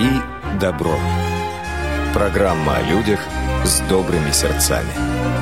Дари добро. Программа о людях с добрыми сердцами.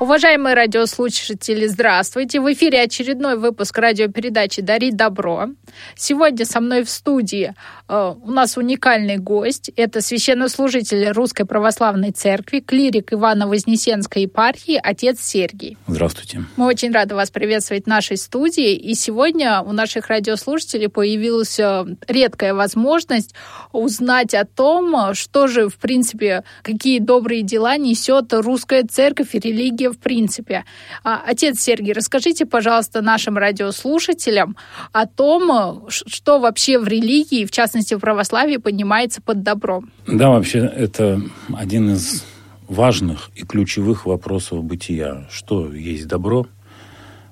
Уважаемые радиослушатели, здравствуйте! В эфире очередной выпуск радиопередачи «Дарить добро». Сегодня со мной в студии э, у нас уникальный гость. Это священнослужитель Русской Православной Церкви, клирик Ивано-Вознесенской епархии, отец Сергий. Здравствуйте. Мы очень рады вас приветствовать в нашей студии. И сегодня у наших радиослушателей появилась э, редкая возможность узнать о том, что же, в принципе, какие добрые дела несет русская церковь и религия в принципе. А, отец Сергей, расскажите, пожалуйста, нашим радиослушателям о том, что вообще в религии, в частности в православии, понимается под добром. Да, вообще это один из важных и ключевых вопросов бытия. Что есть добро,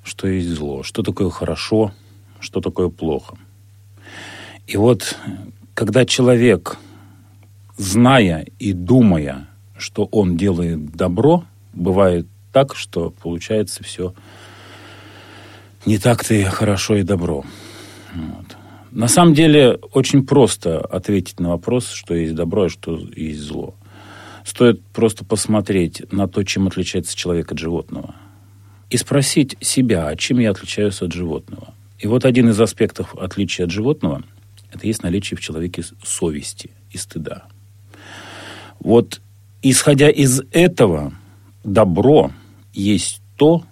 что есть зло, что такое хорошо, что такое плохо. И вот когда человек, зная и думая, что он делает добро, бывает так, что получается все не так-то и хорошо и добро. Вот. На самом деле очень просто ответить на вопрос, что есть добро и что есть зло. Стоит просто посмотреть на то, чем отличается человек от животного. И спросить себя, а чем я отличаюсь от животного. И вот один из аспектов отличия от животного – это есть наличие в человеке совести и стыда. Вот исходя из этого, добро – есть то,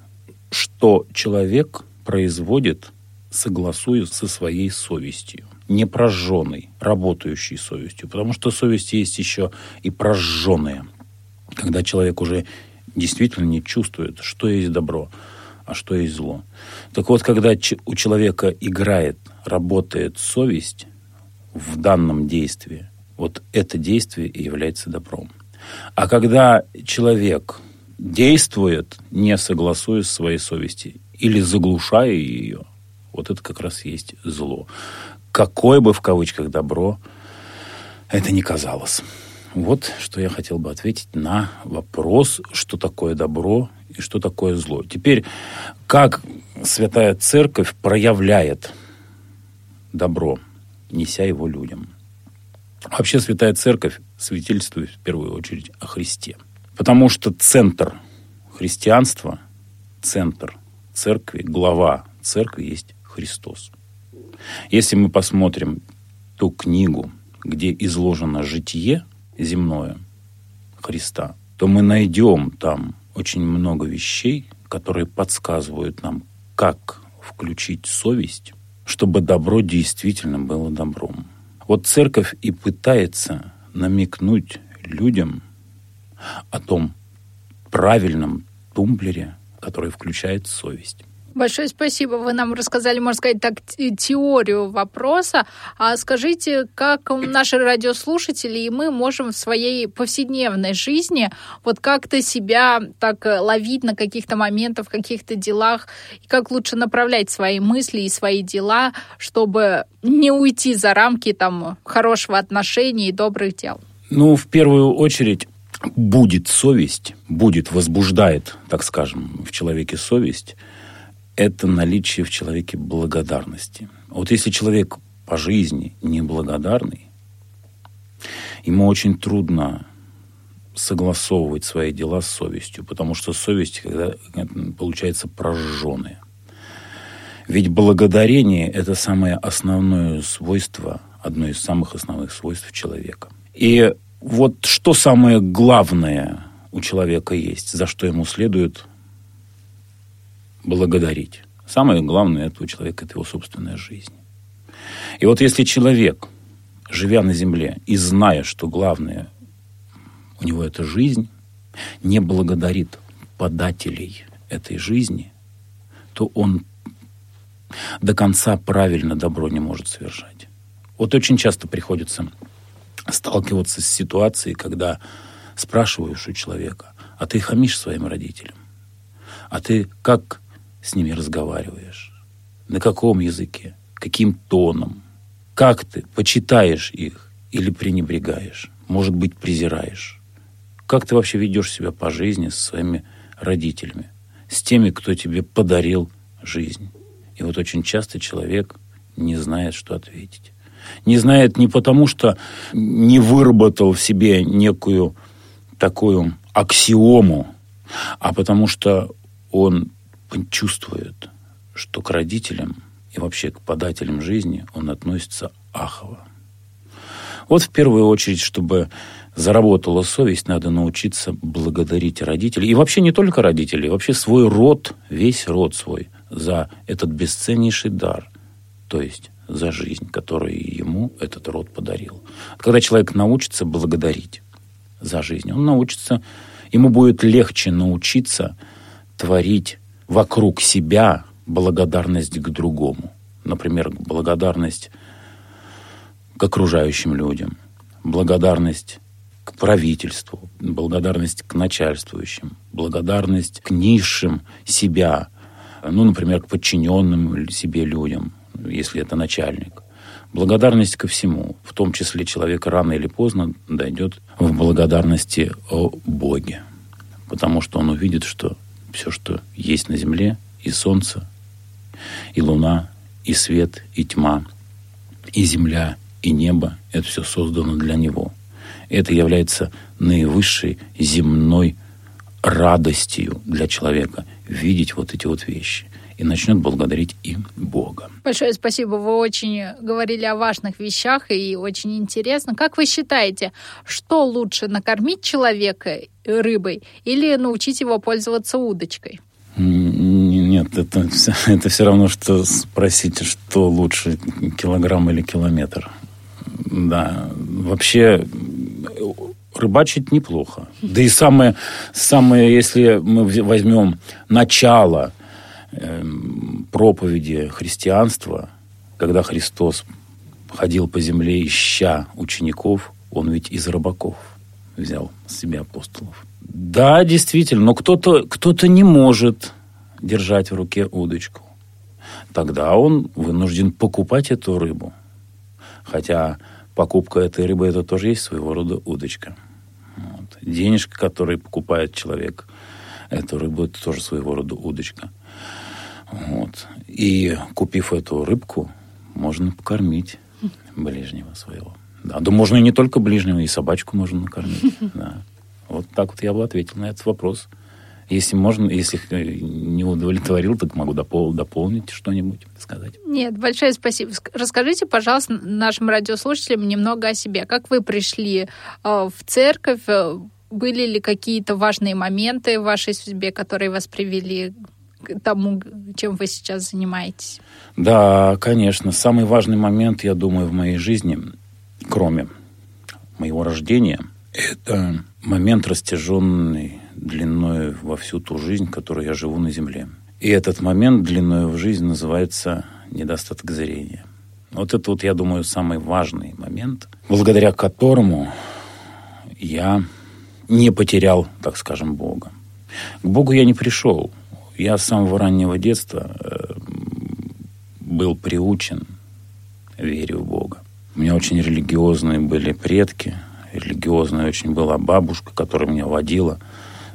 что человек производит, согласуясь со своей совестью. Не прожженной, работающей совестью. Потому что совесть есть еще и прожженная. Когда человек уже действительно не чувствует, что есть добро, а что есть зло. Так вот, когда у человека играет, работает совесть в данном действии, вот это действие и является добром. А когда человек действует, не согласуясь с своей совести или заглушая ее, вот это как раз есть зло. Какое бы в кавычках добро это ни казалось. Вот что я хотел бы ответить на вопрос, что такое добро и что такое зло. Теперь, как Святая Церковь проявляет добро, неся его людям. Вообще Святая Церковь свидетельствует в первую очередь о Христе – Потому что центр христианства, центр церкви, глава церкви есть Христос. Если мы посмотрим ту книгу, где изложено житие земное Христа, то мы найдем там очень много вещей, которые подсказывают нам, как включить совесть, чтобы добро действительно было добром. Вот церковь и пытается намекнуть людям – о том правильном тумблере, который включает совесть. Большое спасибо. Вы нам рассказали, можно сказать, так, теорию вопроса. А скажите, как наши радиослушатели и мы можем в своей повседневной жизни вот как-то себя так ловить на каких-то моментах, в каких-то делах, и как лучше направлять свои мысли и свои дела, чтобы не уйти за рамки там хорошего отношения и добрых дел? Ну, в первую очередь, будет совесть, будет, возбуждает, так скажем, в человеке совесть, это наличие в человеке благодарности. Вот если человек по жизни неблагодарный, ему очень трудно согласовывать свои дела с совестью, потому что совесть когда, получается прожженная. Ведь благодарение – это самое основное свойство, одно из самых основных свойств человека. И вот что самое главное у человека есть, за что ему следует благодарить? Самое главное это у человека – это его собственная жизнь. И вот если человек, живя на земле и зная, что главное у него это жизнь, не благодарит подателей этой жизни, то он до конца правильно добро не может совершать. Вот очень часто приходится сталкиваться с ситуацией, когда спрашиваешь у человека, а ты хамишь своим родителям? А ты как с ними разговариваешь? На каком языке? Каким тоном? Как ты почитаешь их или пренебрегаешь? Может быть, презираешь? Как ты вообще ведешь себя по жизни со своими родителями? С теми, кто тебе подарил жизнь? И вот очень часто человек не знает, что ответить. Не знает не потому, что не выработал в себе некую такую аксиому, а потому что он чувствует, что к родителям и вообще к подателям жизни он относится ахово. Вот в первую очередь, чтобы заработала совесть, надо научиться благодарить родителей. И вообще не только родителей, вообще свой род, весь род свой за этот бесценнейший дар. То есть за жизнь, которую ему этот род подарил. Когда человек научится благодарить за жизнь, он научится, ему будет легче научиться творить вокруг себя благодарность к другому. Например, благодарность к окружающим людям, благодарность к правительству, благодарность к начальствующим, благодарность к низшим себя, ну, например, к подчиненным себе людям, если это начальник. Благодарность ко всему, в том числе человек рано или поздно дойдет в благодарности о Боге, потому что он увидит, что все, что есть на земле, и солнце, и луна, и свет, и тьма, и земля, и небо, это все создано для него. Это является наивысшей земной радостью для человека видеть вот эти вот вещи и начнет благодарить и Бога. Большое спасибо. Вы очень говорили о важных вещах и очень интересно. Как вы считаете, что лучше накормить человека рыбой или научить его пользоваться удочкой? Нет, это, это все равно, что спросить, что лучше, килограмм или километр. Да, вообще рыбачить неплохо. Да и самое, самое если мы возьмем начало э, проповеди христианства, когда Христос ходил по земле, ища учеников, он ведь из рыбаков взял себе апостолов. Да, действительно, но кто-то кто не может держать в руке удочку. Тогда он вынужден покупать эту рыбу. Хотя покупка этой рыбы это тоже есть своего рода удочка. Вот. Денежка, которые покупает человек, эту рыбу, это тоже своего рода удочка. Вот. И купив эту рыбку, можно покормить ближнего своего. Да, да можно и не только ближнего, и собачку можно накормить. Да. Вот так вот я бы ответил на этот вопрос. Если можно, если не удовлетворил, так могу допол- дополнить что-нибудь, сказать. Нет, большое спасибо. Расскажите, пожалуйста, нашим радиослушателям немного о себе. Как вы пришли э, в церковь? Были ли какие-то важные моменты в вашей судьбе, которые вас привели к тому, чем вы сейчас занимаетесь? Да, конечно. Самый важный момент, я думаю, в моей жизни, кроме моего рождения, это момент растяженный длиной во всю ту жизнь, которую я живу на Земле. И этот момент длиной в жизнь называется недостаток зрения. Вот это вот, я думаю, самый важный момент, благодаря которому я не потерял, так скажем, Бога. К Богу я не пришел. Я с самого раннего детства э, был приучен вере в Бога. У меня очень религиозные были предки, религиозная очень была бабушка, которая меня водила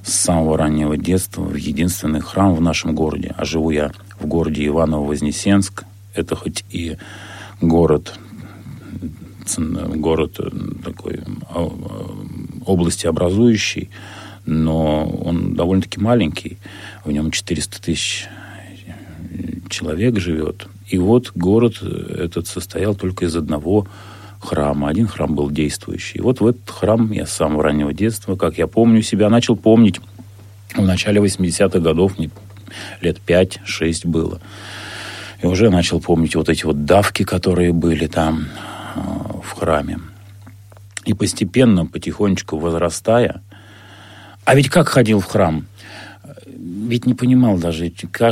с самого раннего детства в единственный храм в нашем городе. А живу я в городе Иваново-Вознесенск. Это хоть и город, город такой а, области образующий, но он довольно-таки маленький. В нем 400 тысяч человек живет. И вот город этот состоял только из одного храма. Один храм был действующий. И вот в этот храм я с самого раннего детства, как я помню себя, начал помнить в начале 80-х годов, лет 5-6 было. И уже начал помнить вот эти вот давки, которые были там э, в храме. И постепенно, потихонечку возрастая, а ведь как ходил в храм? Ведь не понимал даже,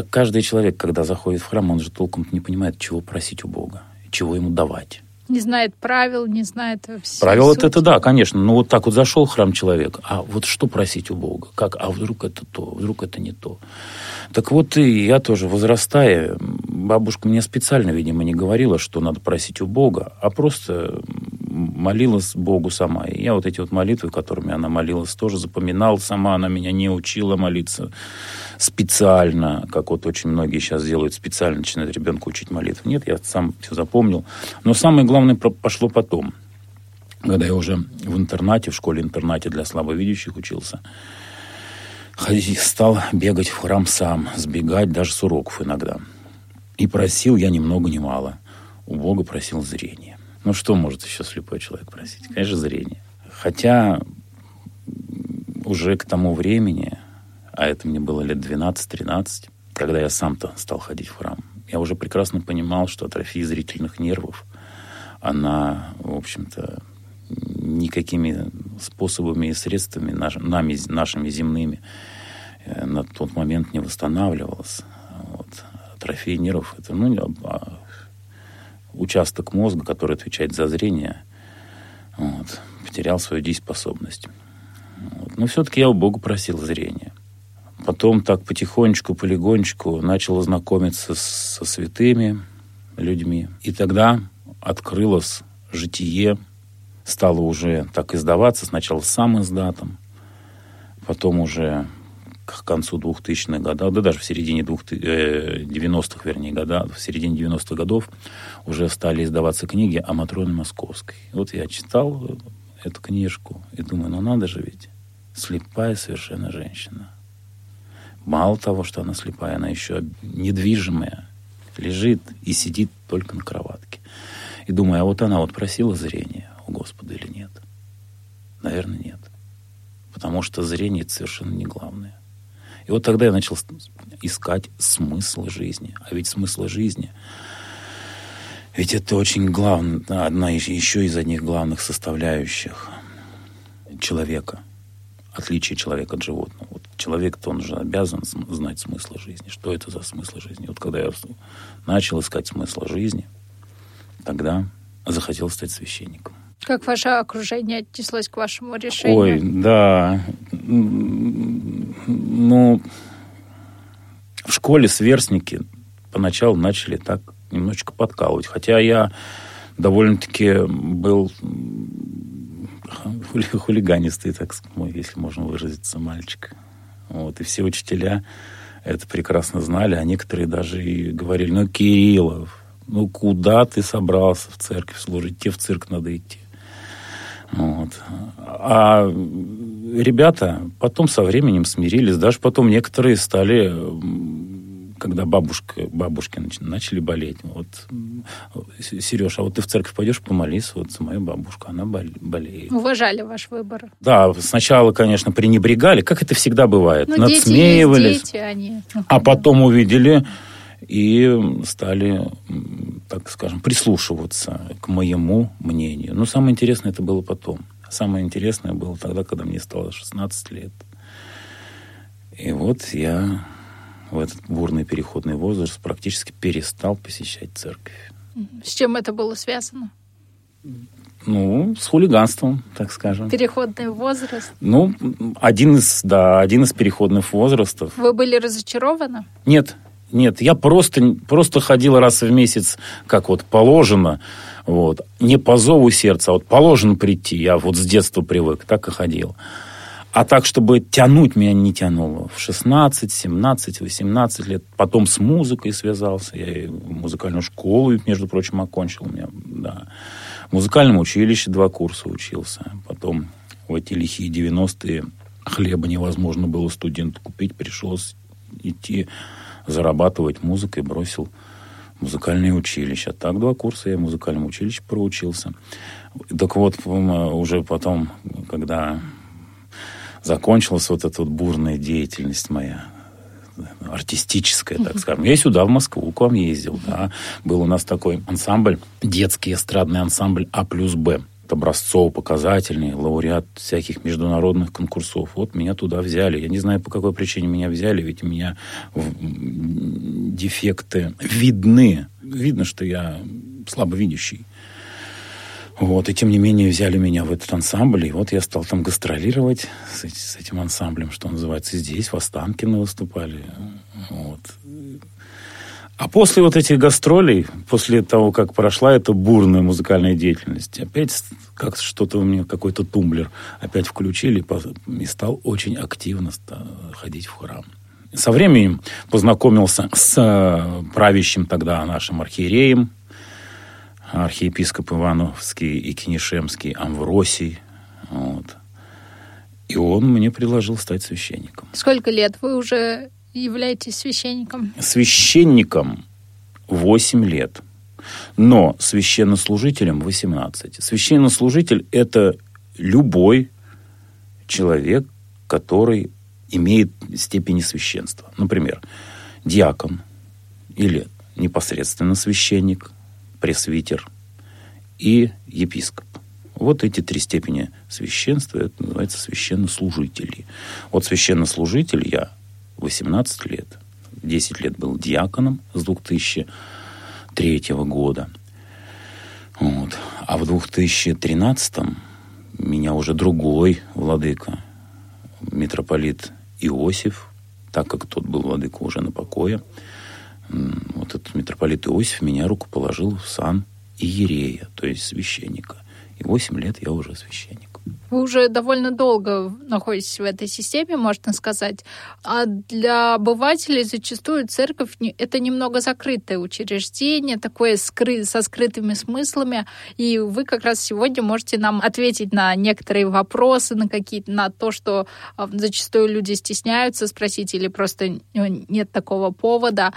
каждый человек, когда заходит в храм, он же толком не понимает, чего просить у Бога, чего ему давать. Не знает правил, не знает всей Правила сути. это да, конечно. Ну вот так вот зашел в храм человек, а вот что просить у Бога? Как? А вдруг это то, вдруг это не то? Так вот и я тоже, возрастая, бабушка мне специально, видимо, не говорила, что надо просить у Бога, а просто молилась Богу сама. И я вот эти вот молитвы, которыми она молилась, тоже запоминал сама. Она меня не учила молиться специально, как вот очень многие сейчас делают, специально начинают ребенка учить молитву. Нет, я сам все запомнил. Но самое главное пошло потом. Когда я уже в интернате, в школе-интернате для слабовидящих учился, стал бегать в храм сам, сбегать даже с уроков иногда. И просил я ни много ни мало. У Бога просил зрение. Ну, что может еще слепой человек просить? Конечно, зрение. Хотя уже к тому времени, а это мне было лет 12-13, когда я сам-то стал ходить в храм, я уже прекрасно понимал, что атрофия зрительных нервов, она, в общем-то, никакими способами и средствами нами, нашими земными э, на тот момент не восстанавливалась. Вот. Атрофия нервов – это ну, а, участок мозга, который отвечает за зрение, вот, потерял свою дееспособность. Вот. Но все-таки я у Бога просил зрения. Потом так потихонечку, полигонечку начал знакомиться со святыми людьми. И тогда открылось житие стало уже так издаваться. Сначала сам издатом, потом уже к концу 2000-х годов, да даже в середине 90-х, э, вернее, года, в середине 90-х годов уже стали издаваться книги о Матроне Московской. Вот я читал эту книжку и думаю, ну надо же ведь, слепая совершенно женщина. Мало того, что она слепая, она еще недвижимая, лежит и сидит только на кроватке. И думаю, а вот она вот просила зрения у Господа или нет? Наверное, нет. Потому что зрение это совершенно не главное. И вот тогда я начал искать смысл жизни. А ведь смысл жизни, ведь это очень главная, одна еще из одних главных составляющих человека. Отличие человека от животного. Вот человек-то он же обязан знать смысл жизни. Что это за смысл жизни? Вот когда я начал искать смысл жизни, тогда захотел стать священником. Как ваше окружение отнеслось к вашему решению? Ой, да. Ну, в школе сверстники поначалу начали так немножечко подкалывать. Хотя я довольно-таки был хули хулиганистый, так сказать, если можно выразиться, мальчик. Вот, и все учителя это прекрасно знали, а некоторые даже и говорили, ну, Кириллов, ну, куда ты собрался в церковь служить? Тебе в цирк надо идти. Вот. А ребята потом со временем смирились. Даже потом некоторые стали, когда бабушка, бабушки начали болеть. Вот, Сереж, а вот ты в церковь пойдешь помолись вот за мою бабушку, она болеет. Уважали ваш выбор. Да, сначала, конечно, пренебрегали, как это всегда бывает. Ну, Надсмеивались. Дети, дети, они. А потом увидели и стали, так скажем, прислушиваться к моему мнению. Но самое интересное это было потом. Самое интересное было тогда, когда мне стало 16 лет. И вот я в этот бурный переходный возраст практически перестал посещать церковь. С чем это было связано? Ну, с хулиганством, так скажем. Переходный возраст? Ну, один из, да, один из переходных возрастов. Вы были разочарованы? Нет, нет, я просто, просто ходил раз в месяц, как вот положено, вот, не по зову сердца, а вот положено прийти. Я вот с детства привык, так и ходил. А так, чтобы тянуть, меня не тянуло. В 16, 17, 18 лет. Потом с музыкой связался. Я и музыкальную школу, между прочим, окончил. У меня, да. В музыкальном училище два курса учился. Потом в эти лихие 90-е хлеба невозможно было студенту купить. Пришлось идти зарабатывать музыкой, бросил музыкальное училище. Так два курса я в музыкальном училище проучился. Так вот, уже потом, когда закончилась вот эта вот бурная деятельность моя, артистическая, так скажем. Я сюда, в Москву, к вам ездил, да. Был у нас такой ансамбль, детский эстрадный ансамбль А плюс Б образцово-показательный, лауреат всяких международных конкурсов. Вот меня туда взяли. Я не знаю, по какой причине меня взяли, ведь у меня дефекты видны. Видно, что я слабовидящий. Вот, и тем не менее взяли меня в этот ансамбль, и вот я стал там гастролировать с, с этим ансамблем, что называется, здесь, в Останкино выступали. Вот. А после вот этих гастролей, после того, как прошла эта бурная музыкальная деятельность, опять как что-то у меня, какой-то тумблер опять включили и стал очень активно ходить в храм. Со временем познакомился с э, правящим тогда нашим архиереем, архиепископ Ивановский и Кенишемский Амвросий. Вот. И он мне предложил стать священником. Сколько лет вы уже являетесь священником? Священником 8 лет. Но священнослужителем 18. Священнослужитель – это любой человек, который имеет степени священства. Например, диакон или непосредственно священник, пресвитер и епископ. Вот эти три степени священства, это называется священнослужители. Вот священнослужитель я 18 лет. 10 лет был диаконом с 2003 года. Вот. А в 2013 меня уже другой владыка, митрополит Иосиф, так как тот был владыка уже на покое, вот этот митрополит Иосиф меня рукоположил в сан иерея, то есть священника. И 8 лет я уже священник. Вы уже довольно долго находитесь в этой системе, можно сказать. А для обывателей зачастую церковь это немного закрытое учреждение, такое скры... со скрытыми смыслами. И вы как раз сегодня можете нам ответить на некоторые вопросы, на какие-то, на то, что а, зачастую люди стесняются спросить или просто нет такого повода.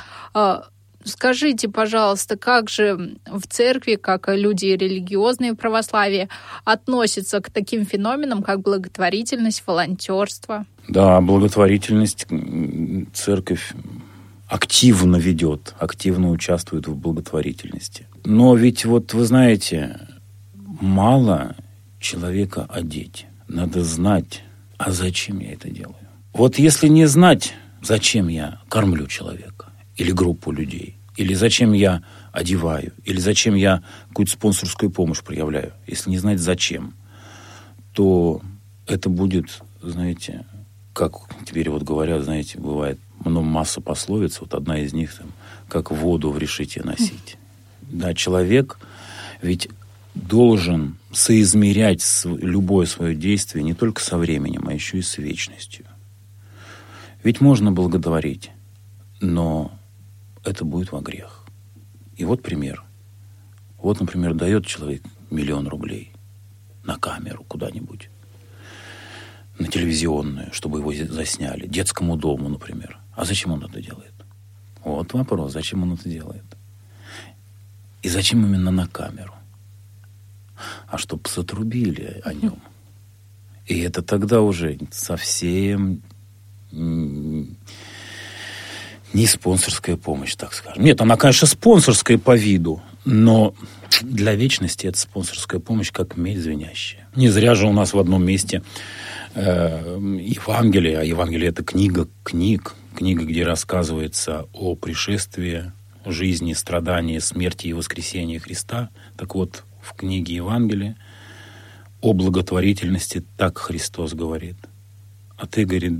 Скажите, пожалуйста, как же в церкви, как люди религиозные в православии относятся к таким феноменам, как благотворительность, волонтерство? Да, благотворительность церковь активно ведет, активно участвует в благотворительности. Но ведь вот вы знаете, мало человека одеть. Надо знать, а зачем я это делаю. Вот если не знать, зачем я кормлю человека, или группу людей? Или зачем я одеваю? Или зачем я какую-то спонсорскую помощь проявляю? Если не знать зачем, то это будет, знаете, как теперь вот говорят, знаете, бывает много масса пословиц, вот одна из них, там, как воду в решите носить. Да, человек ведь должен соизмерять любое свое действие не только со временем, а еще и с вечностью. Ведь можно благодарить, но это будет во грех. И вот пример. Вот, например, дает человек миллион рублей на камеру куда-нибудь, на телевизионную, чтобы его засняли, детскому дому, например. А зачем он это делает? Вот вопрос, зачем он это делает? И зачем именно на камеру? А чтобы затрубили о нем. И это тогда уже совсем не спонсорская помощь, так скажем. Нет, она, конечно, спонсорская по виду, но для вечности это спонсорская помощь как медь звенящая. Не зря же у нас в одном месте э, Евангелие, а Евангелие это книга книг, книга, где рассказывается о пришествии, жизни, страдании, смерти и воскресении Христа. Так вот, в книге Евангелия о благотворительности так Христос говорит. А ты, говорит,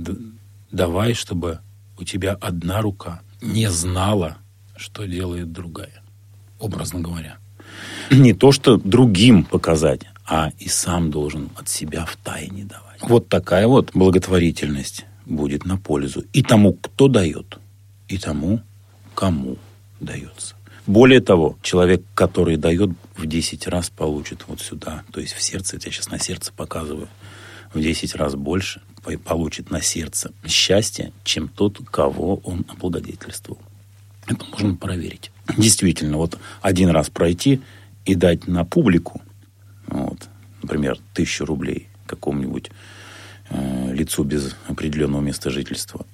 давай, чтобы у тебя одна рука не знала, что делает другая, образно говоря. Не то, что другим показать, а и сам должен от себя в тайне давать. Вот такая вот благотворительность будет на пользу и тому, кто дает, и тому, кому дается. Более того, человек, который дает, в 10 раз получит вот сюда, то есть в сердце, я сейчас на сердце показываю, в 10 раз больше, получит на сердце счастье, чем тот, кого он облагодетельствовал. Это можно проверить. Действительно, вот один раз пройти и дать на публику, вот, например, тысячу рублей какому-нибудь э, лицу без определенного места жительства,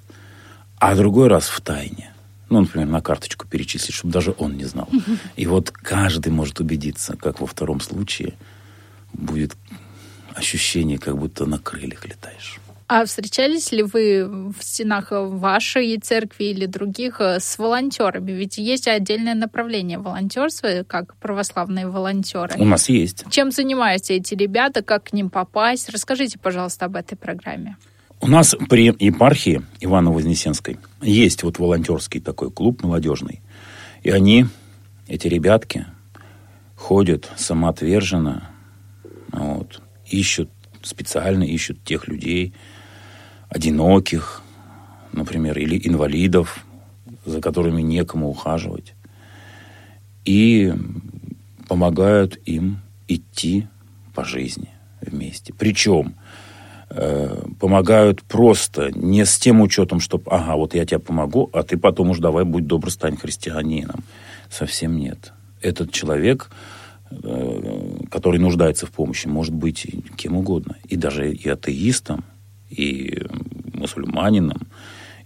а другой раз в тайне. Ну, например, на карточку перечислить, чтобы даже он не знал. И вот каждый может убедиться, как во втором случае будет ощущение, как будто на крыльях летаешь. А встречались ли вы в стенах вашей церкви или других э, с волонтерами? Ведь есть отдельное направление волонтерства, как православные волонтеры. У нас есть. Чем занимаются эти ребята, как к ним попасть? Расскажите, пожалуйста, об этой программе. У нас при епархии Ивано-Вознесенской есть вот волонтерский такой клуб молодежный. И они, эти ребятки, ходят самоотверженно, вот, ищут, специально ищут тех людей, одиноких, например, или инвалидов, за которыми некому ухаживать, и помогают им идти по жизни вместе. Причем э, помогают просто не с тем учетом, что, ага, вот я тебе помогу, а ты потом уж давай, будь добр, стань христианином. Совсем нет. Этот человек, э, который нуждается в помощи, может быть кем угодно. И даже и атеистом, и мусульманином,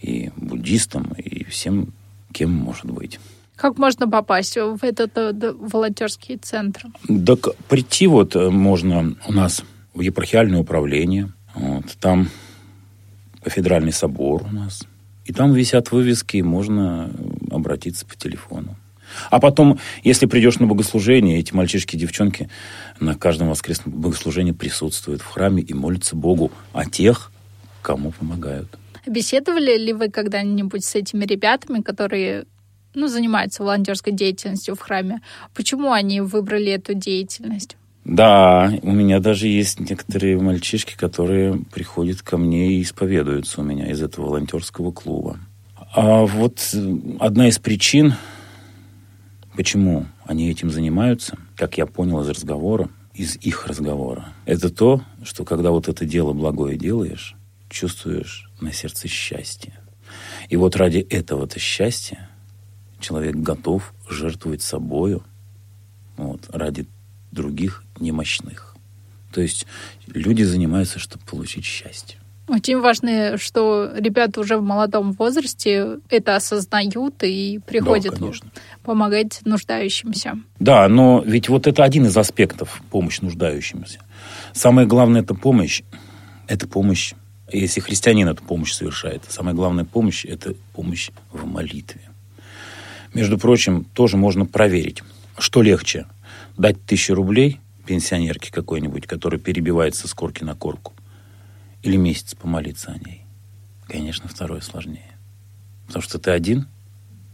и буддистом, и всем, кем может быть. Как можно попасть в этот э, волонтерский центр? Так прийти вот э, можно у нас в епархиальное управление. Вот, там кафедральный собор у нас. И там висят вывески, и можно обратиться по телефону. А потом, если придешь на богослужение, эти мальчишки и девчонки на каждом воскресном богослужении присутствуют в храме и молятся Богу о тех, кому помогают. Беседовали ли вы когда-нибудь с этими ребятами, которые ну, занимаются волонтерской деятельностью в храме? Почему они выбрали эту деятельность? Да, у меня даже есть некоторые мальчишки, которые приходят ко мне и исповедуются у меня из этого волонтерского клуба. А вот одна из причин, почему они этим занимаются, как я понял из разговора, из их разговора, это то, что когда вот это дело благое делаешь, чувствуешь на сердце счастье. И вот ради этого-то счастья человек готов жертвовать собою вот, ради других немощных. То есть люди занимаются, чтобы получить счастье. Очень важно, что ребята уже в молодом возрасте это осознают и приходят да, помогать нуждающимся. Да, но ведь вот это один из аспектов помощи нуждающимся. Самое главное это помощь. Это помощь, если христианин эту помощь совершает, самая главная помощь это помощь в молитве. Между прочим, тоже можно проверить, что легче – дать тысячу рублей пенсионерке какой-нибудь, которая перебивается с корки на корку, или месяц помолиться о ней. Конечно, второе сложнее. Потому что ты один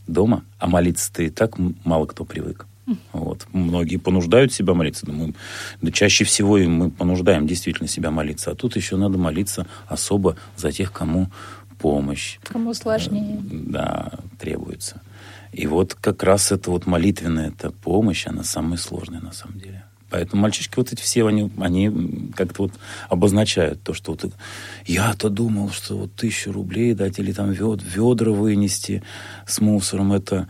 дома, а молиться ты и так мало кто привык. Вот. Многие понуждают себя молиться. Мы, да чаще всего и мы понуждаем действительно себя молиться. А тут еще надо молиться особо за тех, кому помощь. Кому сложнее. Да, требуется. И вот как раз эта вот молитвенная эта помощь, она самая сложная на самом деле. Поэтому мальчишки вот эти все, они, они как-то вот обозначают то, что вот я-то думал, что вот тысячу рублей дать или там вед, ведра вынести с мусором, это,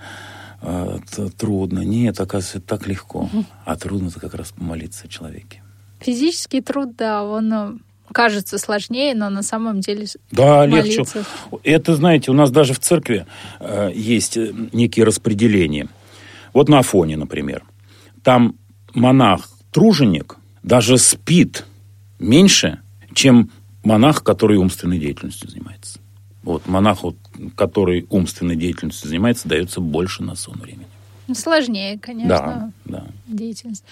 это трудно. Нет, оказывается, так легко. А трудно-то как раз помолиться человеке. Физический труд, да, он э, кажется сложнее, но на самом деле да, молиться. легче. Это, знаете, у нас даже в церкви э, есть э, некие распределения. Вот на Афоне, например. Там монах-труженик даже спит меньше, чем монах, который умственной деятельностью занимается. Вот монаху, который умственной деятельностью занимается, дается больше на сон времени. Сложнее, конечно, да, да. деятельность.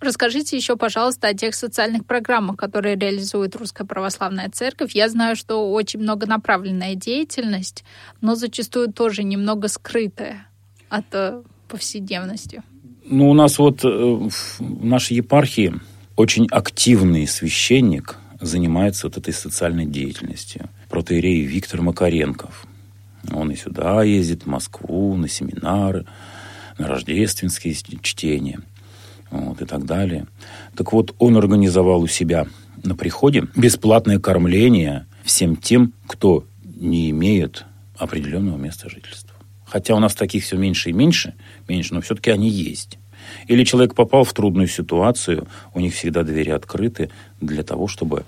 Расскажите еще, пожалуйста, о тех социальных программах, которые реализует Русская Православная Церковь. Я знаю, что очень многонаправленная деятельность, но зачастую тоже немного скрытая от э, повседневности. Ну, у нас вот э, в нашей епархии очень активный священник занимается вот этой социальной деятельностью. Протеерей Виктор Макаренков. Он и сюда ездит, в Москву, на семинары, на рождественские чтения – вот, и так далее. Так вот, он организовал у себя на приходе бесплатное кормление всем тем, кто не имеет определенного места жительства. Хотя у нас таких все меньше и меньше, меньше, но все-таки они есть. Или человек попал в трудную ситуацию, у них всегда двери открыты для того, чтобы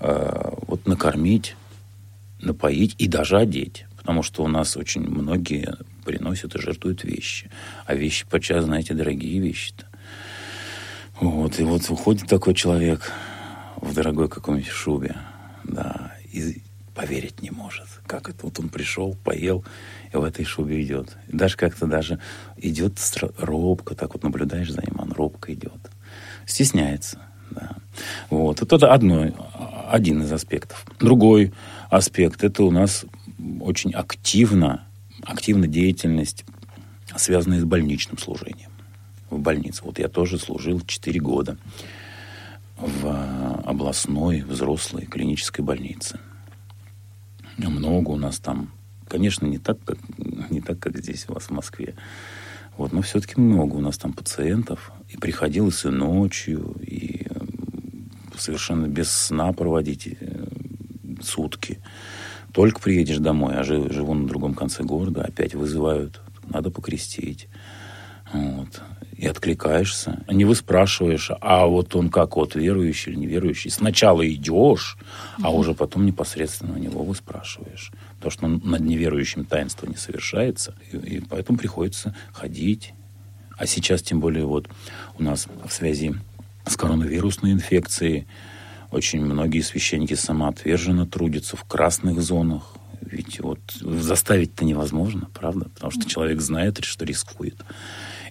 э, вот накормить, напоить и даже одеть. Потому что у нас очень многие приносят и жертвуют вещи. А вещи подчас, знаете, дорогие вещи-то. Вот, и вот уходит такой человек в дорогой какой-нибудь шубе, да, и поверить не может. Как это? Вот он пришел, поел, и в этой шубе идет. Даже как-то даже идет робко, так вот наблюдаешь за ним, он робко идет. Стесняется, да. Вот, это одно, один из аспектов. Другой аспект, это у нас очень активно, активна деятельность связанные с больничным служением в больнице. Вот я тоже служил 4 года в областной взрослой клинической больнице. Много у нас там, конечно, не так, как, не так, как здесь у вас в Москве. Вот, но все-таки много у нас там пациентов. И приходилось и ночью, и совершенно без сна проводить э, сутки. Только приедешь домой, а живу на другом конце города, опять вызывают, надо покрестить. Вот и откликаешься. Не выспрашиваешь, а вот он как, вот верующий или неверующий. Сначала идешь, а уже потом непосредственно у него выспрашиваешь. Потому что над неверующим таинство не совершается, и, и поэтому приходится ходить. А сейчас, тем более, вот у нас в связи с коронавирусной инфекцией очень многие священники самоотверженно трудятся в красных зонах. Ведь вот заставить-то невозможно, правда? Потому что человек знает, что рискует.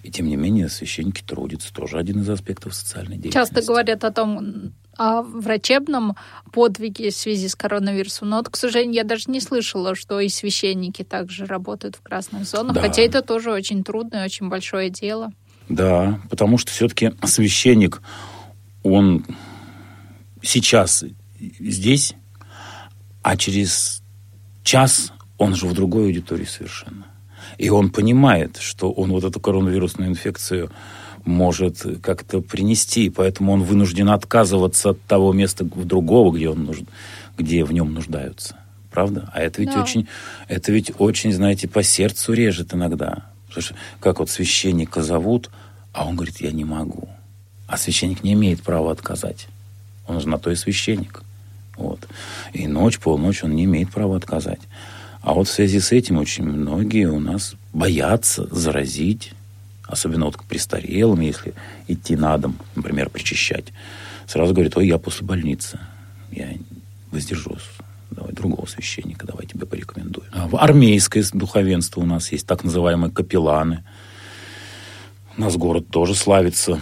И тем не менее священники трудятся. Тоже один из аспектов социальной деятельности. Часто говорят о том, о врачебном подвиге в связи с коронавирусом. Но вот, к сожалению, я даже не слышала, что и священники также работают в красных зонах. Да. Хотя это тоже очень трудное, очень большое дело. Да, потому что все-таки священник, он сейчас здесь, а через час он же в другой аудитории совершенно. И он понимает, что он вот эту коронавирусную инфекцию может как-то принести, поэтому он вынужден отказываться от того места в другого, где он нужен, где в нем нуждаются. Правда? А это ведь да. очень, это ведь очень, знаете, по сердцу режет иногда. Потому что как вот священника зовут, а он говорит, я не могу. А священник не имеет права отказать. Он же на то и священник. Вот. И ночь, полночь он не имеет права отказать. А вот в связи с этим очень многие у нас боятся заразить, особенно вот к престарелым, если идти на дом, например, причащать. Сразу говорят, ой, я после больницы, я воздержусь. Давай другого священника, давай тебе порекомендую. А в армейское духовенство у нас есть так называемые капелланы. У нас город тоже славится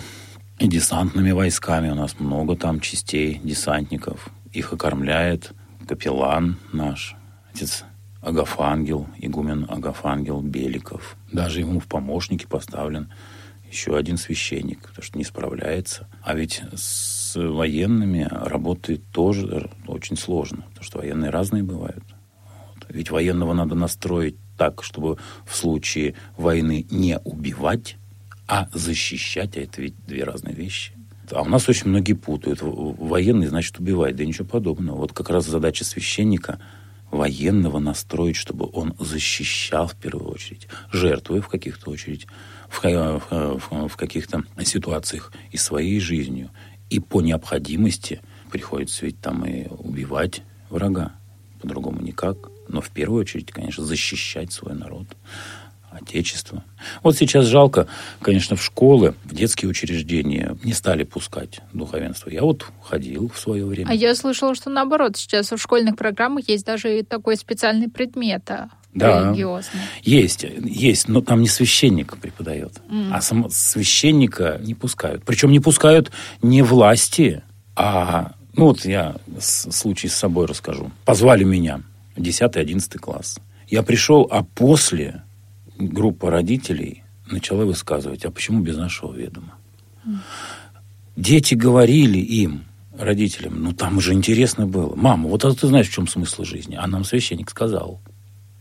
и десантными войсками. У нас много там частей десантников. Их окормляет капеллан наш, отец Агафангел, игумен Агафангел Беликов. Даже ему в помощники поставлен еще один священник, потому что не справляется. А ведь с военными работает тоже очень сложно, потому что военные разные бывают. Вот. Ведь военного надо настроить так, чтобы в случае войны не убивать, а защищать, а это ведь две разные вещи. А у нас очень многие путают. Военный значит убивать. Да ничего подобного. Вот как раз задача священника – военного настроить, чтобы он защищал в первую очередь, жертвуя в каких-то очередь, в, в, в каких-то ситуациях и своей жизнью. И по необходимости приходится ведь там и убивать врага. По-другому никак. Но в первую очередь, конечно, защищать свой народ. Отечества. Вот сейчас жалко, конечно, в школы, в детские учреждения не стали пускать духовенство. Я вот ходил в свое время. А я слышала, что наоборот, сейчас в школьных программах есть даже такой специальный предмет а, да, религиозный. Есть, есть, но там не священник преподает, mm. а сам, священника не пускают. Причем не пускают не власти, а... Ну вот я случай с собой расскажу. Позвали меня, 10-11 класс. Я пришел, а после группа родителей начала высказывать, а почему без нашего ведома? Дети говорили им, родителям, ну там же интересно было. Мама, вот а ты знаешь, в чем смысл жизни? А нам священник сказал.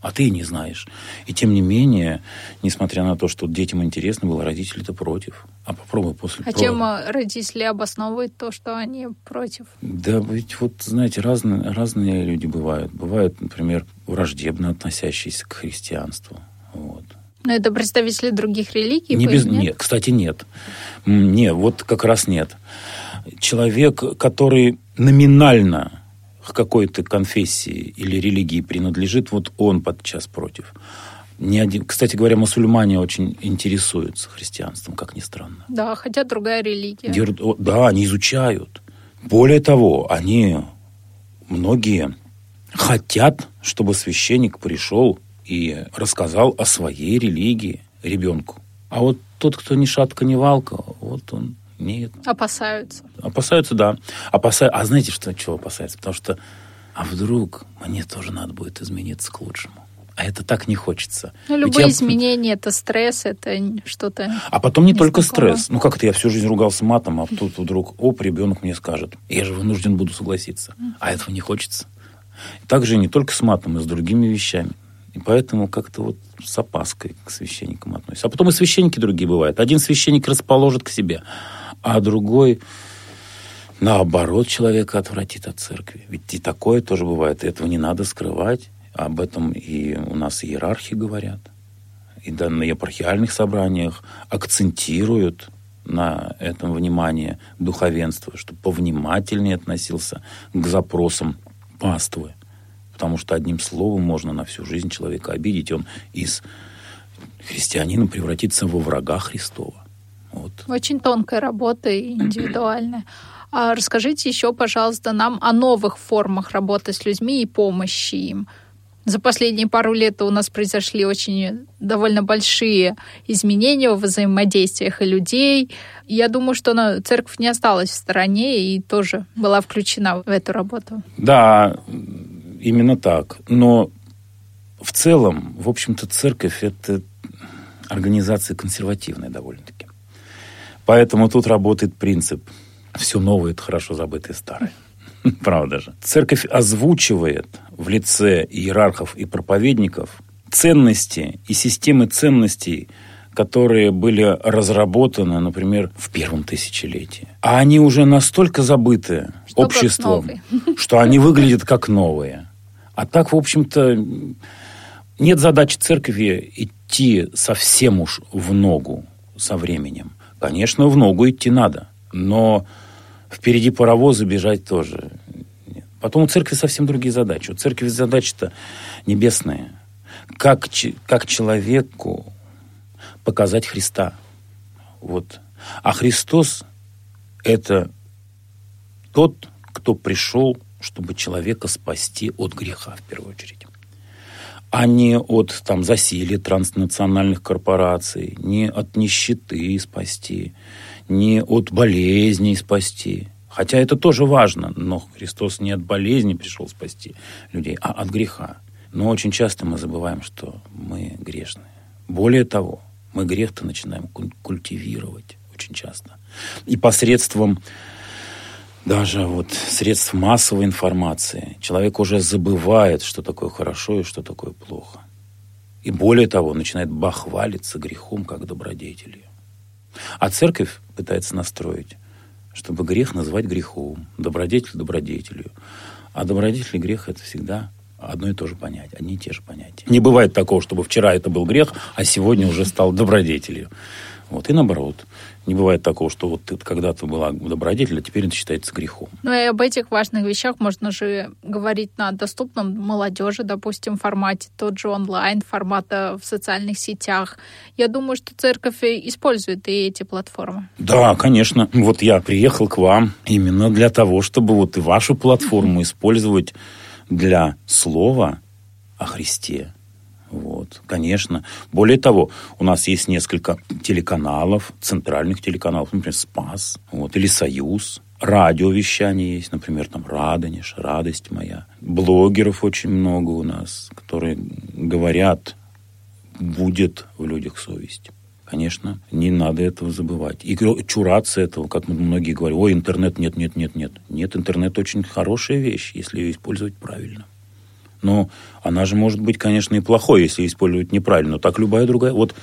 А ты не знаешь. И тем не менее, несмотря на то, что детям интересно было, родители-то против. А попробуй после... А про... чем родители обосновывают то, что они против? Да ведь вот, знаете, разные, разные люди бывают. Бывают, например, враждебно относящиеся к христианству. Вот. Но это представители других религий? Не без... нет? нет, кстати, нет. Не, вот как раз нет. Человек, который номинально к какой-то конфессии или религии принадлежит, вот он подчас против. Не один... Кстати говоря, мусульмане очень интересуются христианством, как ни странно. Да, хотя другая религия. Дер... Да, они изучают. Более того, они многие хотят, чтобы священник пришел и рассказал о своей религии ребенку. А вот тот, кто ни шатка, ни валка, вот он нет. Опасаются. Опасаются, да. Опаса... А знаете, что, чего опасаются? Потому что, а вдруг мне тоже надо будет измениться к лучшему? а это так не хочется. Ну, любые я... изменения это стресс, это что-то. А потом не только стресс. Ну как это я всю жизнь ругался матом, а тут вдруг оп, ребенок мне скажет, я же вынужден буду согласиться, а этого не хочется. Также не только с матом, и с другими вещами. И поэтому как-то вот с опаской к священникам относятся. А потом и священники другие бывают. Один священник расположит к себе, а другой наоборот человека отвратит от церкви. Ведь и такое тоже бывает. И этого не надо скрывать. Об этом и у нас иерархи говорят. И да, на епархиальных собраниях акцентируют на этом внимание духовенства, чтобы повнимательнее относился к запросам паствы. Потому что одним словом можно на всю жизнь человека обидеть. Он из христианина превратится во врага Христова. Вот. Очень тонкая работа и индивидуальная. А расскажите еще, пожалуйста, нам о новых формах работы с людьми и помощи им. За последние пару лет у нас произошли очень довольно большие изменения в взаимодействиях и людей. Я думаю, что на, церковь не осталась в стороне и тоже была включена в эту работу. Да, именно так. Но в целом, в общем-то, церковь – это организация консервативная довольно-таки. Поэтому тут работает принцип «все новое – это хорошо забытое старое». Правда же. Церковь озвучивает в лице иерархов и проповедников ценности и системы ценностей, которые были разработаны, например, в первом тысячелетии. А они уже настолько забыты что обществом, что они выглядят как новые. А так, в общем-то, нет задачи церкви идти совсем уж в ногу со временем. Конечно, в ногу идти надо, но впереди паровоза бежать тоже. Нет. Потом у церкви совсем другие задачи. У церкви задачи-то небесные. Как, как человеку показать Христа. Вот. А Христос – это тот, кто пришел, чтобы человека спасти от греха, в первую очередь. А не от там, засилия транснациональных корпораций, не от нищеты спасти, не от болезней спасти. Хотя это тоже важно, но Христос не от болезни пришел спасти людей, а от греха. Но очень часто мы забываем, что мы грешные. Более того, мы грех-то начинаем культивировать очень часто. И посредством даже вот средств массовой информации человек уже забывает, что такое хорошо и что такое плохо. И более того, начинает бахвалиться грехом как добродетелью. А церковь пытается настроить, чтобы грех назвать грехом, добродетель добродетелью. А добродетель и грех – это всегда одно и то же понятие, одни и те же понятия. Не бывает такого, чтобы вчера это был грех, а сегодня уже стал добродетелью. Вот, и наоборот. Не бывает такого, что вот ты когда-то была добродетель, а теперь это считается грехом. Ну и об этих важных вещах можно же говорить на доступном молодежи, допустим, формате, тот же онлайн, формата в социальных сетях. Я думаю, что церковь использует и эти платформы. Да, конечно. Вот я приехал к вам именно для того, чтобы вот и вашу платформу использовать для слова о Христе, вот, конечно. Более того, у нас есть несколько телеканалов, центральных телеканалов, например, «Спас», вот, или «Союз». Радиовещание есть, например, там «Радонеж», «Радость моя». Блогеров очень много у нас, которые говорят, будет в людях совесть. Конечно, не надо этого забывать. И чураться этого, как многие говорят, ой, интернет, нет, нет, нет, нет. Нет, интернет очень хорошая вещь, если ее использовать правильно. Но она же может быть, конечно, и плохой, если использовать неправильно. Но так любая другая. Вот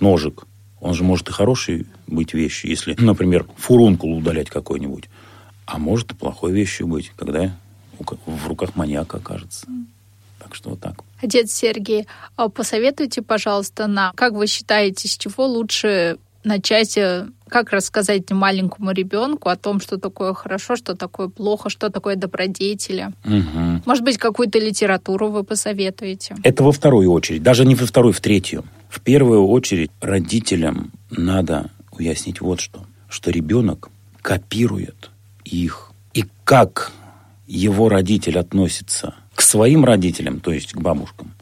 ножик. Он же может и хороший быть вещью, если, например, фурункул удалять какой-нибудь. А может и плохой вещью быть, когда в руках маньяка окажется. Так что вот так. Отец Сергей, а посоветуйте, пожалуйста, нам, как вы считаете, с чего лучше начать, э, как рассказать маленькому ребенку о том, что такое хорошо, что такое плохо, что такое добродетели. Угу. Может быть, какую-то литературу вы посоветуете? Это во вторую очередь, даже не во вторую, в третью. В первую очередь родителям надо уяснить вот что, что ребенок копирует их. И как его родитель относится к своим родителям, то есть к бабушкам,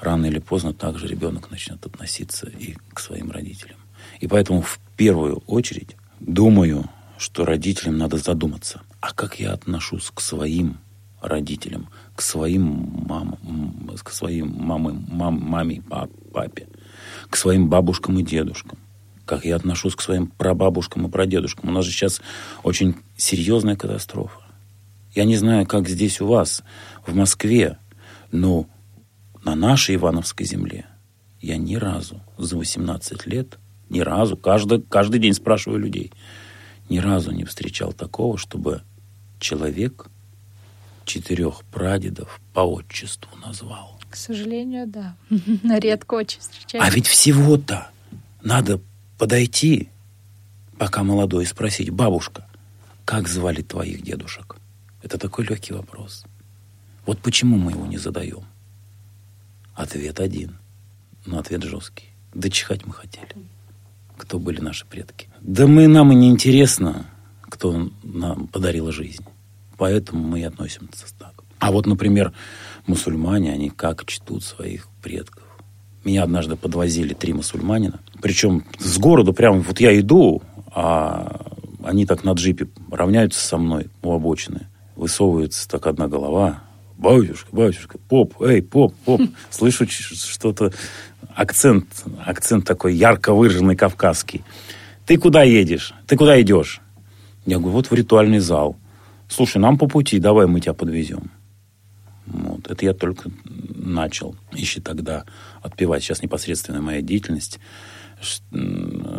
рано или поздно также ребенок начнет относиться и к своим родителям. И поэтому в первую очередь думаю, что родителям надо задуматься, а как я отношусь к своим родителям, к своим мамам, к своим мамам, мам, маме, папе, к своим бабушкам и дедушкам. Как я отношусь к своим прабабушкам и прадедушкам. У нас же сейчас очень серьезная катастрофа. Я не знаю, как здесь у вас, в Москве, но на нашей Ивановской земле я ни разу за 18 лет, ни разу, каждый, каждый день спрашиваю людей, ни разу не встречал такого, чтобы человек четырех прадедов по отчеству назвал. К сожалению, да. Редко очень встречается. А ведь всего-то надо подойти, пока молодой, и спросить, бабушка, как звали твоих дедушек? Это такой легкий вопрос. Вот почему мы его не задаем? Ответ один. Но ответ жесткий. Да чихать мы хотели. Кто были наши предки? Да мы нам и не интересно, кто нам подарил жизнь. Поэтому мы и относимся так. А вот, например, мусульмане, они как чтут своих предков. Меня однажды подвозили три мусульманина. Причем с города прямо вот я иду, а они так на джипе равняются со мной у обочины высовывается так одна голова. Батюшка, батюшка, поп, эй, поп, поп. Слышу что-то, акцент, акцент такой ярко выраженный кавказский. Ты куда едешь? Ты куда идешь? Я говорю, вот в ритуальный зал. Слушай, нам по пути, давай мы тебя подвезем. Вот. Это я только начал еще тогда отпевать. Сейчас непосредственно моя деятельность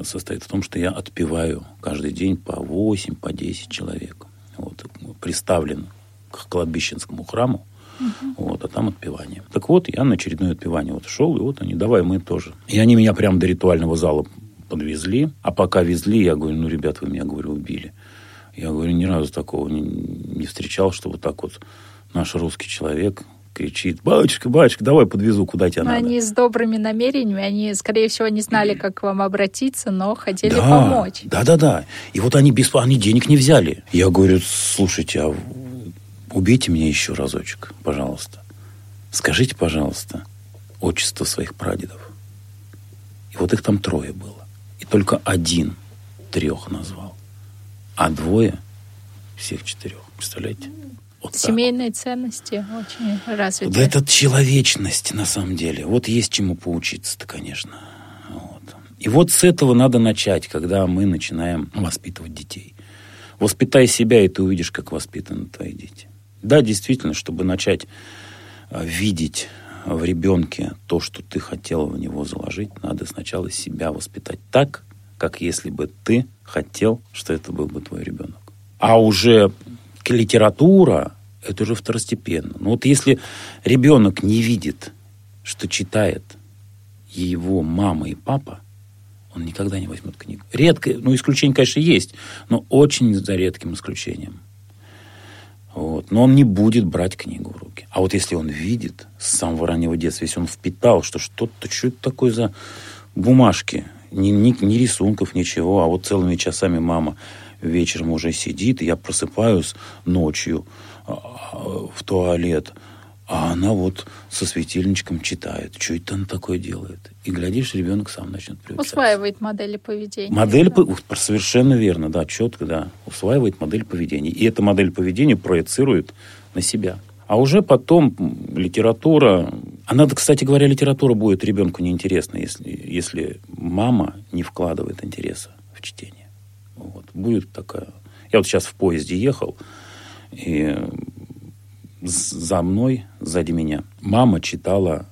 состоит в том, что я отпеваю каждый день по 8, по 10 человек вот, приставлен к кладбищенскому храму, Uh-huh. Вот, а там отпевание. Так вот, я на очередное отпевание вот шел, и вот они, давай мы тоже. И они меня прямо до ритуального зала подвезли. А пока везли, я говорю, ну, ребят, вы меня, говорю, убили. Я говорю, ни разу такого не, не встречал, что вот так вот наш русский человек кричит, батюшка, батюшка, давай подвезу, куда тебе надо. Они с добрыми намерениями, они, скорее всего, не знали, как к вам обратиться, но хотели да, помочь. Да, да, да. И вот они без они денег не взяли. Я говорю, слушайте, а убейте меня еще разочек, пожалуйста. Скажите, пожалуйста, отчество своих прадедов. И вот их там трое было. И только один трех назвал, а двое всех четырех. Представляете? Вот Семейные так. ценности очень развиты. Да это человечность, на самом деле. Вот есть чему поучиться-то, конечно. Вот. И вот с этого надо начать, когда мы начинаем воспитывать детей. Воспитай себя, и ты увидишь, как воспитаны твои дети. Да, действительно, чтобы начать а, видеть в ребенке то, что ты хотел в него заложить, надо сначала себя воспитать так, как если бы ты хотел, что это был бы твой ребенок. А уже литература – это уже второстепенно. Но вот если ребенок не видит, что читает его мама и папа, он никогда не возьмет книгу. Редко, ну, исключение, конечно, есть, но очень за редким исключением. Вот. Но он не будет брать книгу в руки. А вот если он видит с самого раннего детства, если он впитал, что что-то, что это такое за бумажки, ни, ни, ни рисунков, ничего, а вот целыми часами мама вечером уже сидит, и я просыпаюсь ночью а, в туалет, а она вот со светильничком читает. Что это она такое делает? И глядишь, ребенок сам начнет приучаться. Усваивает модели поведения. Модель, да? по... совершенно верно, да, четко, да. Усваивает модель поведения. И эта модель поведения проецирует на себя. А уже потом литература... Она, кстати говоря, литература будет ребенку неинтересна, если, если мама не вкладывает интереса в чтение. Вот. Будет такая... Я вот сейчас в поезде ехал, и за мной, сзади меня, мама читала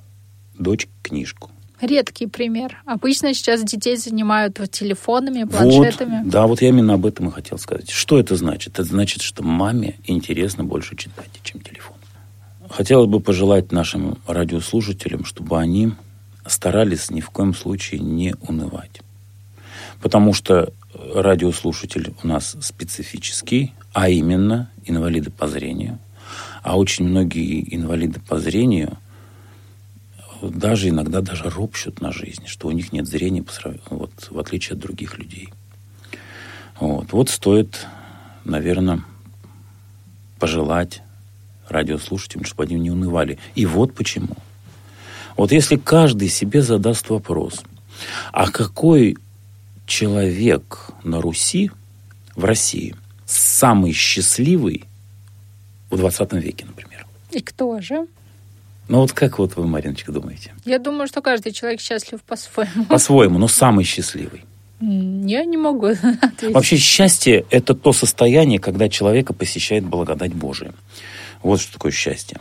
дочь книжку. Редкий пример. Обычно сейчас детей занимают телефонами, планшетами. Вот, да, вот я именно об этом и хотел сказать. Что это значит? Это значит, что маме интересно больше читать, чем телефон. Хотелось бы пожелать нашим радиослушателям, чтобы они старались ни в коем случае не унывать. Потому что радиослушатель у нас специфический, а именно инвалиды по зрению. А очень многие инвалиды по зрению даже иногда даже ропщут на жизнь, что у них нет зрения, вот, в отличие от других людей. Вот, вот стоит, наверное, пожелать радиослушателям, чтобы они не унывали. И вот почему. Вот если каждый себе задаст вопрос, а какой человек на Руси, в России, самый счастливый в 20 веке, например. И кто же? Ну вот как вот вы, Мариночка, думаете? Я думаю, что каждый человек счастлив по-своему. По-своему, но самый счастливый. Я не могу ответить. Вообще счастье – это то состояние, когда человека посещает благодать Божия. Вот что такое счастье.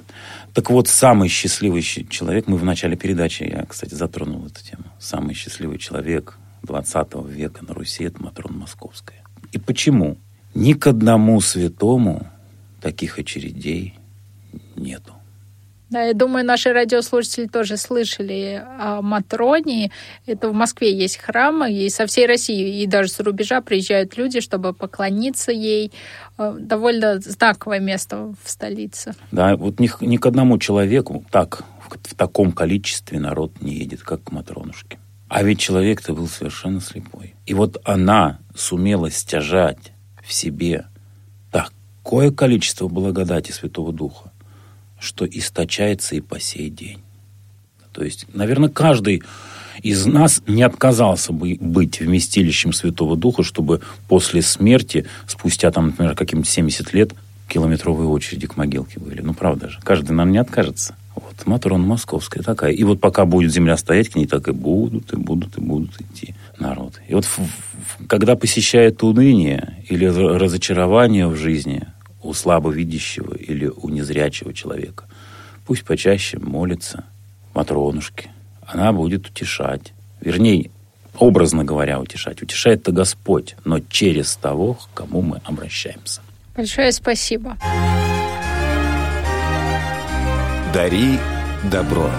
Так вот, самый счастливый человек, мы в начале передачи, я, кстати, затронул эту тему, самый счастливый человек 20 века на Руси – это Матрона Московская. И почему? Ни к одному святому таких очередей нету. Да, я думаю, наши радиослушатели тоже слышали о Матроне. Это в Москве есть храмы, и со всей России, и даже с рубежа приезжают люди, чтобы поклониться ей. Э, довольно знаковое место в столице. Да, вот ни, ни к одному человеку так, в, в таком количестве народ не едет, как к Матронушке. А ведь человек-то был совершенно слепой. И вот она сумела стяжать в себе такое количество благодати Святого Духа, что источается и по сей день. То есть, наверное, каждый из нас не отказался бы быть вместилищем Святого Духа, чтобы после смерти, спустя, там, например, каким-то 70 лет, километровые очереди к могилке были. Ну, правда же. Каждый нам не откажется. Вот, Матрона Московская такая. И вот пока будет земля стоять, к ней так и будут, и будут, и будут идти народ. И вот когда посещает уныние или разочарование в жизни, у слабовидящего или у незрячего человека. Пусть почаще молится Матронушке. Она будет утешать. Вернее, образно говоря, утешать. Утешает-то Господь, но через того, к кому мы обращаемся. Большое спасибо. Дари добро.